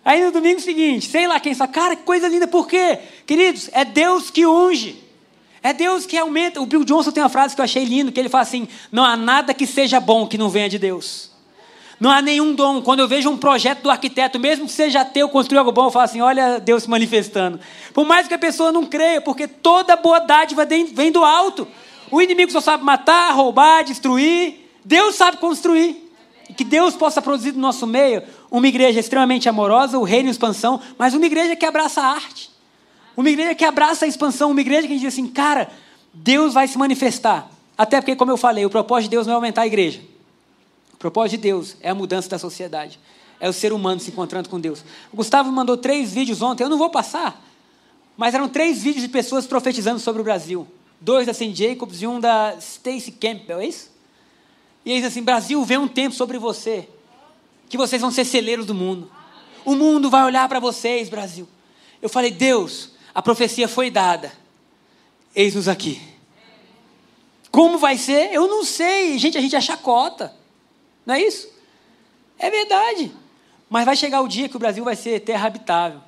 Aí no domingo seguinte, sei lá quem fala, cara, que coisa linda, por quê? Queridos, é Deus que unge. É Deus que aumenta. O Bill Johnson tem uma frase que eu achei lindo, que ele fala assim: não há nada que seja bom que não venha de Deus. Não há nenhum dom. Quando eu vejo um projeto do arquiteto, mesmo que seja teu, construir algo bom, eu falo assim: olha Deus se manifestando. Por mais que a pessoa não creia, porque toda boa dádiva vem do alto. O inimigo só sabe matar, roubar, destruir. Deus sabe construir. E que Deus possa produzir no nosso meio uma igreja extremamente amorosa, o reino em expansão, mas uma igreja que abraça a arte. Uma igreja que abraça a expansão, uma igreja que diz assim, cara, Deus vai se manifestar. Até porque, como eu falei, o propósito de Deus não é aumentar a igreja. O propósito de Deus é a mudança da sociedade. É o ser humano se encontrando com Deus. O Gustavo mandou três vídeos ontem, eu não vou passar, mas eram três vídeos de pessoas profetizando sobre o Brasil dois da St. Jacobs e um da Stacy Campbell, é isso? E eles assim: Brasil, vem um tempo sobre você, que vocês vão ser celeiros do mundo. O mundo vai olhar para vocês, Brasil. Eu falei: Deus, a profecia foi dada, eis-nos aqui. Como vai ser? Eu não sei. Gente, a gente é chacota. Não é isso? É verdade. Mas vai chegar o dia que o Brasil vai ser terra habitável.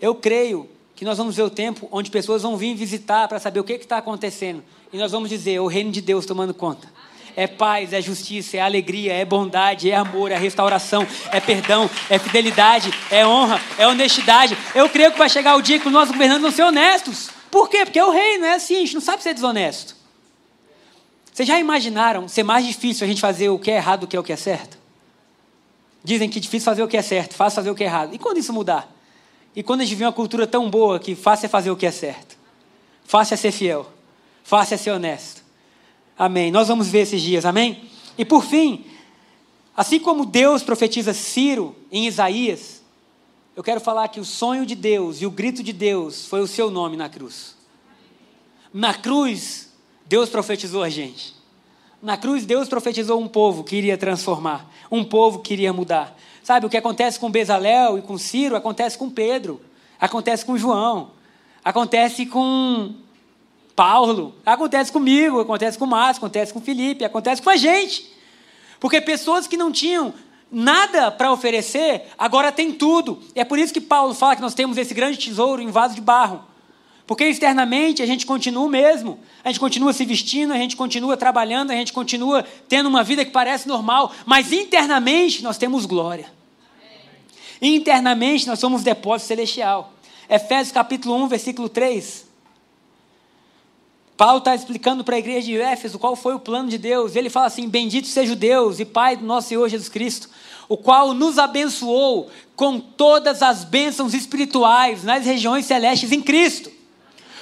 Eu creio que nós vamos ver o tempo onde pessoas vão vir visitar para saber o que está acontecendo. E nós vamos dizer: o reino de Deus tomando conta. É paz, é justiça, é alegria, é bondade, é amor, é restauração, é perdão, é fidelidade, é honra, é honestidade. Eu creio que vai chegar o dia que nossos governantes vão ser honestos. Por quê? Porque é o reino, é assim, a gente não sabe ser desonesto. Vocês já imaginaram ser mais difícil a gente fazer o que é errado do que o que é certo? Dizem que é difícil fazer o que é certo, fácil fazer o que é errado. E quando isso mudar? E quando a gente vê uma cultura tão boa que fácil é fazer o que é certo, fácil é ser fiel, fácil é ser honesto. Amém. Nós vamos ver esses dias, amém? E por fim, assim como Deus profetiza Ciro em Isaías, eu quero falar que o sonho de Deus e o grito de Deus foi o seu nome na cruz. Na cruz, Deus profetizou a gente. Na cruz, Deus profetizou um povo que iria transformar, um povo que iria mudar. Sabe, o que acontece com Bezalel e com Ciro acontece com Pedro, acontece com João, acontece com Paulo, acontece comigo, acontece com Márcio, acontece com Felipe, acontece com a gente. Porque pessoas que não tinham nada para oferecer, agora têm tudo. É por isso que Paulo fala que nós temos esse grande tesouro em vaso de barro. Porque externamente a gente continua o mesmo, a gente continua se vestindo, a gente continua trabalhando, a gente continua tendo uma vida que parece normal, mas internamente nós temos glória. Internamente nós somos depósito celestial. Efésios capítulo 1, versículo 3. Paulo está explicando para a igreja de Éfeso qual foi o plano de Deus. Ele fala assim: Bendito seja o Deus e Pai do nosso Senhor Jesus Cristo, o qual nos abençoou com todas as bênçãos espirituais nas regiões celestes em Cristo.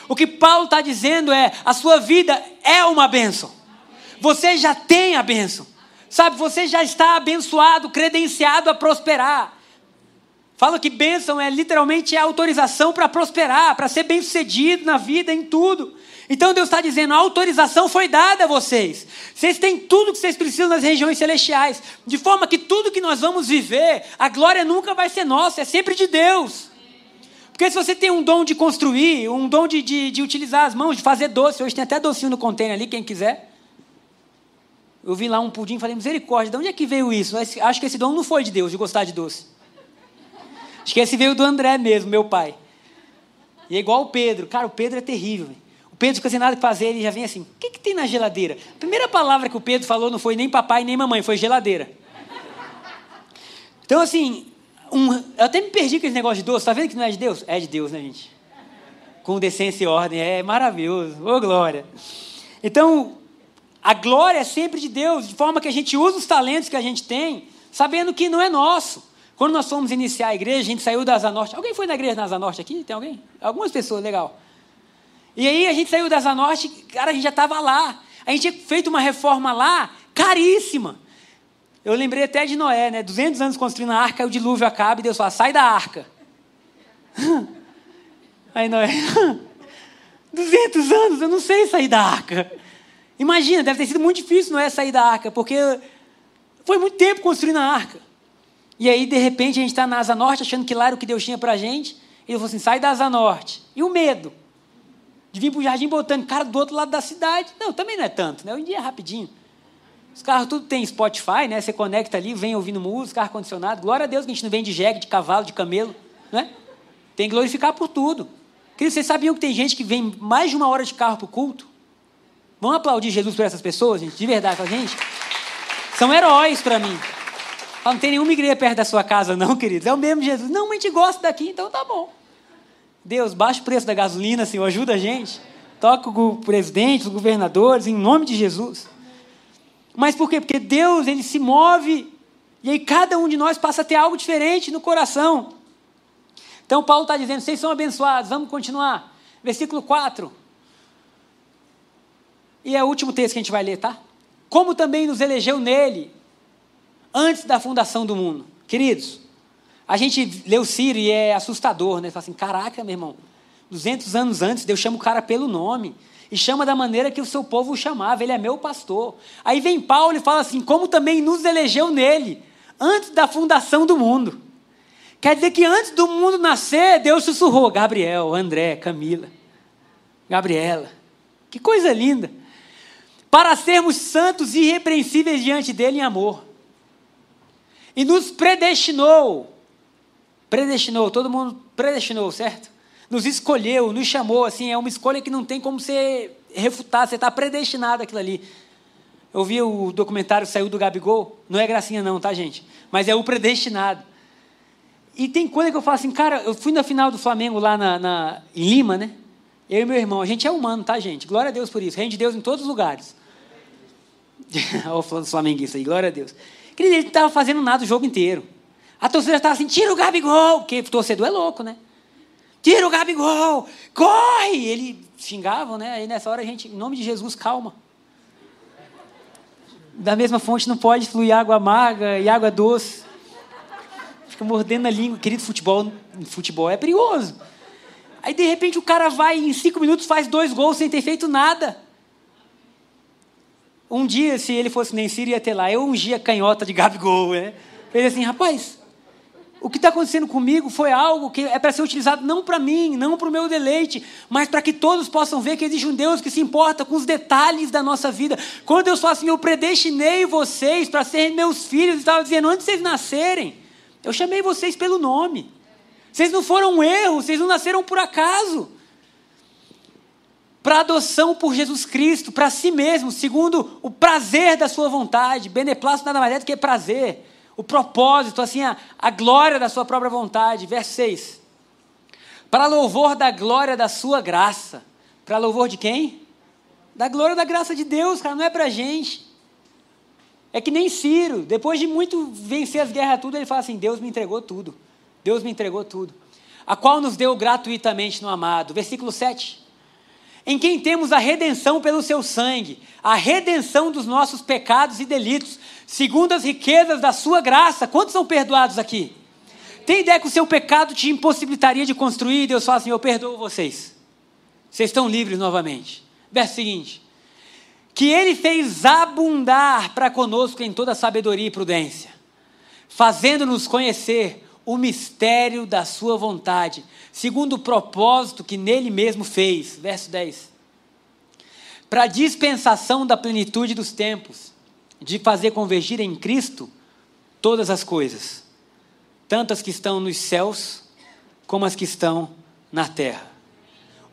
O que Paulo está dizendo é: a sua vida é uma bênção. Você já tem a bênção. Sabe, você já está abençoado, credenciado a prosperar. Fala que bênção é literalmente a autorização para prosperar, para ser bem-sucedido na vida, em tudo. Então Deus está dizendo: a autorização foi dada a vocês. Vocês têm tudo que vocês precisam nas regiões celestiais. De forma que tudo que nós vamos viver, a glória nunca vai ser nossa, é sempre de Deus. Porque se você tem um dom de construir, um dom de, de, de utilizar as mãos, de fazer doce, hoje tem até docinho no container ali, quem quiser. Eu vi lá um pudim e falei, misericórdia, de onde é que veio isso? Acho que esse dom não foi de Deus, de gostar de doce. Acho que esse veio do André mesmo, meu pai. E é igual o Pedro. Cara, o Pedro é terrível. O Pedro fica sem nada que fazer, ele já vem assim: o que, que tem na geladeira? A primeira palavra que o Pedro falou não foi nem papai nem mamãe, foi geladeira. Então, assim, um, eu até me perdi com esse negócio de doce. Tá vendo que não é de Deus? É de Deus, né, gente? Com decência e ordem. É maravilhoso. Ô, glória. Então, a glória é sempre de Deus, de forma que a gente usa os talentos que a gente tem, sabendo que não é nosso. Quando nós fomos iniciar a igreja, a gente saiu da Asa Norte. Alguém foi na igreja da Asa Norte aqui? Tem alguém? Algumas pessoas, legal. E aí a gente saiu da Asa Norte, cara, a gente já estava lá. A gente tinha feito uma reforma lá, caríssima. Eu lembrei até de Noé, né? 200 anos construindo a arca, o dilúvio acaba e Deus fala, sai da arca. Aí Noé, 200 anos, eu não sei sair da arca. Imagina, deve ter sido muito difícil não é sair da arca, porque foi muito tempo construindo a arca. E aí, de repente, a gente está na Asa Norte, achando que lá era o que Deus tinha para a gente. E ele falou assim: sai da Asa Norte. E o medo de vir para o Jardim Botânico, cara, do outro lado da cidade. Não, também não é tanto, né? Em dia é rapidinho. Os carros tudo tem Spotify, né? Você conecta ali, vem ouvindo música, ar-condicionado. Glória a Deus que a gente não vem de jegue, de cavalo, de camelo, né? Tem que glorificar por tudo. Queridos, vocês sabiam que tem gente que vem mais de uma hora de carro para o culto? Vamos aplaudir Jesus por essas pessoas, gente, de verdade a gente? São heróis para mim. Não tem nenhuma igreja perto da sua casa, não, queridos. É o mesmo Jesus. Não, mas a gente gosta daqui, então tá bom. Deus, baixa o preço da gasolina, Senhor, ajuda a gente. Toca o presidente, os governadores, em nome de Jesus. Mas por quê? Porque Deus, ele se move e aí cada um de nós passa a ter algo diferente no coração. Então Paulo está dizendo, vocês são abençoados, vamos continuar. Versículo 4. E é o último texto que a gente vai ler, tá? Como também nos elegeu nele, antes da fundação do mundo. Queridos, a gente lê o Ciro e é assustador, né? Fala assim, caraca, meu irmão, 200 anos antes, Deus chama o cara pelo nome. E chama da maneira que o seu povo o chamava, ele é meu pastor. Aí vem Paulo e fala assim, como também nos elegeu nele, antes da fundação do mundo. Quer dizer que antes do mundo nascer, Deus sussurrou, Gabriel, André, Camila, Gabriela. Que coisa linda para sermos santos e irrepreensíveis diante dele em amor. E nos predestinou. Predestinou, todo mundo predestinou, certo? Nos escolheu, nos chamou, assim, é uma escolha que não tem como ser refutar, você está predestinado aquilo ali. Eu vi o documentário saiu do Gabigol, não é gracinha não, tá, gente? Mas é o predestinado. E tem coisa que eu falo assim, cara, eu fui na final do Flamengo lá na, na, em Lima, né? Eu e meu irmão, a gente é humano, tá, gente? Glória a Deus por isso. Reino de Deus em todos os lugares. Olha o flamenguista aí, glória a Deus. Querido, ele não estava fazendo nada o jogo inteiro. A torcida estava assim, tira o Gabigol, porque o torcedor é louco, né? Tira o Gabigol, corre! Ele xingavam, né? Aí nessa hora a gente, em nome de Jesus, calma. Da mesma fonte não pode fluir água amarga e água doce. Fica mordendo a língua. Querido, futebol, futebol é perigoso. Aí de repente o cara vai em cinco minutos faz dois gols sem ter feito nada. Um dia, se ele fosse nem Ciro, ia ter lá. Eu ungia canhota de Gabigol, né? Ele assim, rapaz, o que está acontecendo comigo foi algo que é para ser utilizado não para mim, não para o meu deleite, mas para que todos possam ver que existe um Deus que se importa com os detalhes da nossa vida. Quando Deus fala assim, eu predestinei vocês para serem meus filhos, estava dizendo, antes de vocês nascerem, eu chamei vocês pelo nome. Vocês não foram um erro, vocês não nasceram por acaso para adoção por Jesus Cristo, para si mesmo, segundo o prazer da sua vontade. Beneplácito nada mais é do que prazer, o propósito, assim, a, a glória da sua própria vontade. Verso 6. Para louvor da glória da sua graça. Para louvor de quem? Da glória da graça de Deus, cara, não é para gente. É que nem Ciro, depois de muito vencer as guerras tudo, ele fala assim: Deus me entregou tudo. Deus me entregou tudo. A qual nos deu gratuitamente no amado. Versículo 7 em quem temos a redenção pelo seu sangue, a redenção dos nossos pecados e delitos, segundo as riquezas da sua graça. Quantos são perdoados aqui? Tem ideia que o seu pecado te impossibilitaria de construir? Deus fala assim: Eu perdoo vocês. Vocês estão livres novamente. Verso seguinte: Que ele fez abundar para conosco em toda sabedoria e prudência, fazendo-nos conhecer o mistério da sua vontade, segundo o propósito que nele mesmo fez. Verso 10. Para dispensação da plenitude dos tempos, de fazer convergir em Cristo todas as coisas tanto as que estão nos céus como as que estão na terra.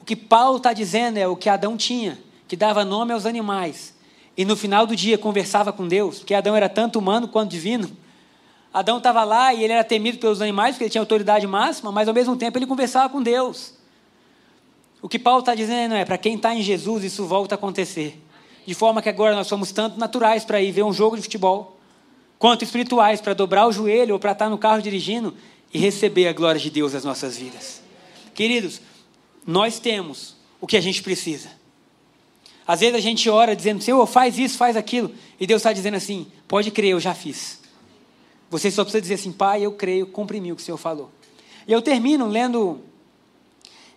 O que Paulo está dizendo é o que Adão tinha, que dava nome aos animais, e no final do dia conversava com Deus, porque Adão era tanto humano quanto divino. Adão estava lá e ele era temido pelos animais, porque ele tinha autoridade máxima, mas ao mesmo tempo ele conversava com Deus. O que Paulo está dizendo é: para quem está em Jesus, isso volta a acontecer. De forma que agora nós somos tanto naturais para ir ver um jogo de futebol, quanto espirituais, para dobrar o joelho ou para estar no carro dirigindo e receber a glória de Deus nas nossas vidas. Queridos, nós temos o que a gente precisa. Às vezes a gente ora dizendo, Senhor, faz isso, faz aquilo, e Deus está dizendo assim: pode crer, eu já fiz. Você só precisa dizer assim, Pai, eu creio, comprimi o que o Senhor falou. E eu termino lendo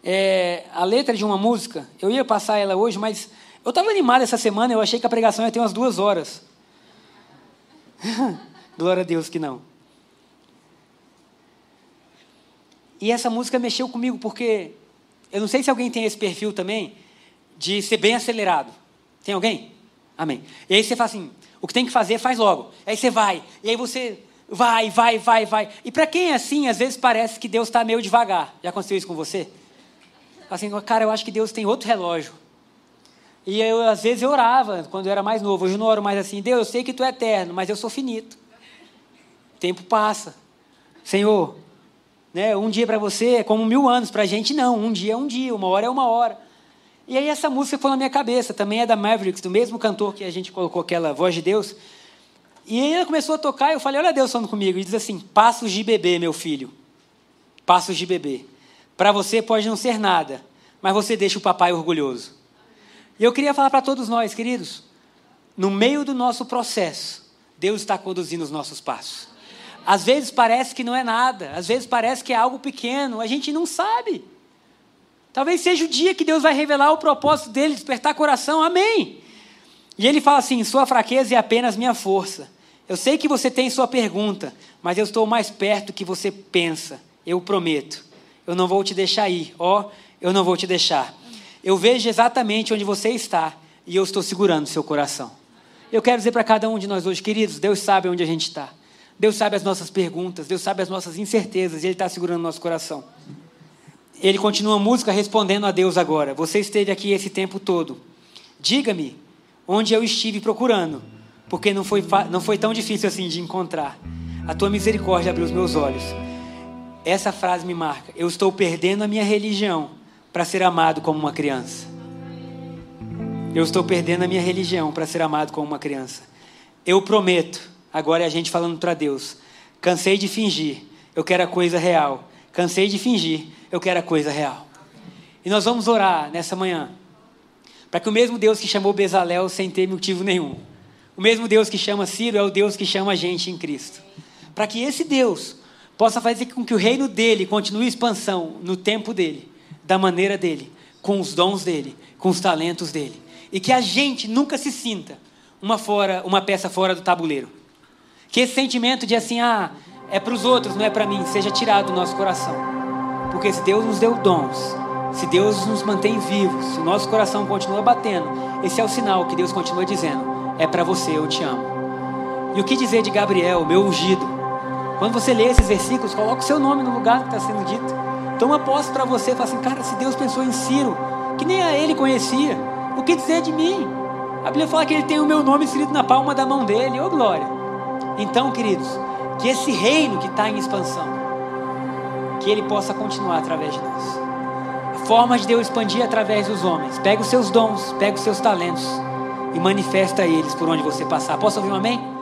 é, a letra de uma música. Eu ia passar ela hoje, mas eu estava animado essa semana, eu achei que a pregação ia ter umas duas horas. Glória a Deus que não. E essa música mexeu comigo porque eu não sei se alguém tem esse perfil também de ser bem acelerado. Tem alguém? Amém. E aí você fala assim: o que tem que fazer, faz logo. Aí você vai. E aí você vai, vai, vai, vai. E para quem é assim, às vezes parece que Deus está meio devagar. Já aconteceu isso com você? Assim, cara, eu acho que Deus tem outro relógio. E eu, às vezes, eu orava quando eu era mais novo. Hoje eu não oro mais assim. Deus, eu sei que tu é eterno, mas eu sou finito. O tempo passa. Senhor, né, um dia para você é como mil anos. Para a gente, não. Um dia é um dia, uma hora é uma hora. E aí essa música foi na minha cabeça. Também é da Mavericks, do mesmo cantor que a gente colocou aquela voz de Deus. E aí ela começou a tocar e eu falei, olha Deus falando comigo. E diz assim, passos de bebê, meu filho. Passos de bebê. Para você pode não ser nada, mas você deixa o papai orgulhoso. E eu queria falar para todos nós, queridos, no meio do nosso processo, Deus está conduzindo os nossos passos. Às vezes parece que não é nada, às vezes parece que é algo pequeno, a gente não sabe. Talvez seja o dia que Deus vai revelar o propósito dele, despertar coração, amém. E ele fala assim: sua fraqueza é apenas minha força. Eu sei que você tem sua pergunta, mas eu estou mais perto do que você pensa, eu prometo. Eu não vou te deixar ir, ó, oh, eu não vou te deixar. Eu vejo exatamente onde você está e eu estou segurando o seu coração. Eu quero dizer para cada um de nós hoje, queridos, Deus sabe onde a gente está. Deus sabe as nossas perguntas, Deus sabe as nossas incertezas e Ele está segurando o nosso coração. Ele continua a música respondendo a Deus agora. Você esteve aqui esse tempo todo. Diga-me onde eu estive procurando, porque não foi, não foi tão difícil assim de encontrar. A tua misericórdia abriu os meus olhos. Essa frase me marca. Eu estou perdendo a minha religião para ser amado como uma criança. Eu estou perdendo a minha religião para ser amado como uma criança. Eu prometo, agora é a gente falando para Deus. Cansei de fingir, eu quero a coisa real. Cansei de fingir, eu quero a coisa real. E nós vamos orar nessa manhã, para que o mesmo Deus que chamou Bezalel sem ter motivo nenhum, o mesmo Deus que chama Ciro é o Deus que chama a gente em Cristo. Para que esse Deus possa fazer com que o reino dele continue expansão no tempo dele da maneira dele, com os dons dele, com os talentos dele. E que a gente nunca se sinta uma, fora, uma peça fora do tabuleiro. Que esse sentimento de assim, ah, é para os outros, não é para mim, seja tirado do nosso coração. Porque se Deus nos deu dons, se Deus nos mantém vivos, se o nosso coração continua batendo, esse é o sinal que Deus continua dizendo: é para você, eu te amo. E o que dizer de Gabriel, meu ungido? Quando você lê esses versículos, coloque o seu nome no lugar que está sendo dito. Toma posse para você, fala assim, cara, se Deus pensou em Ciro, que nem a ele conhecia, o que dizer de mim? A Bíblia fala que ele tem o meu nome escrito na palma da mão dele, ô oh, glória. Então, queridos, que esse reino que está em expansão, que ele possa continuar através de nós. A forma de Deus expandir através dos homens. Pega os seus dons, pega os seus talentos e manifesta eles por onde você passar. Posso ouvir um amém?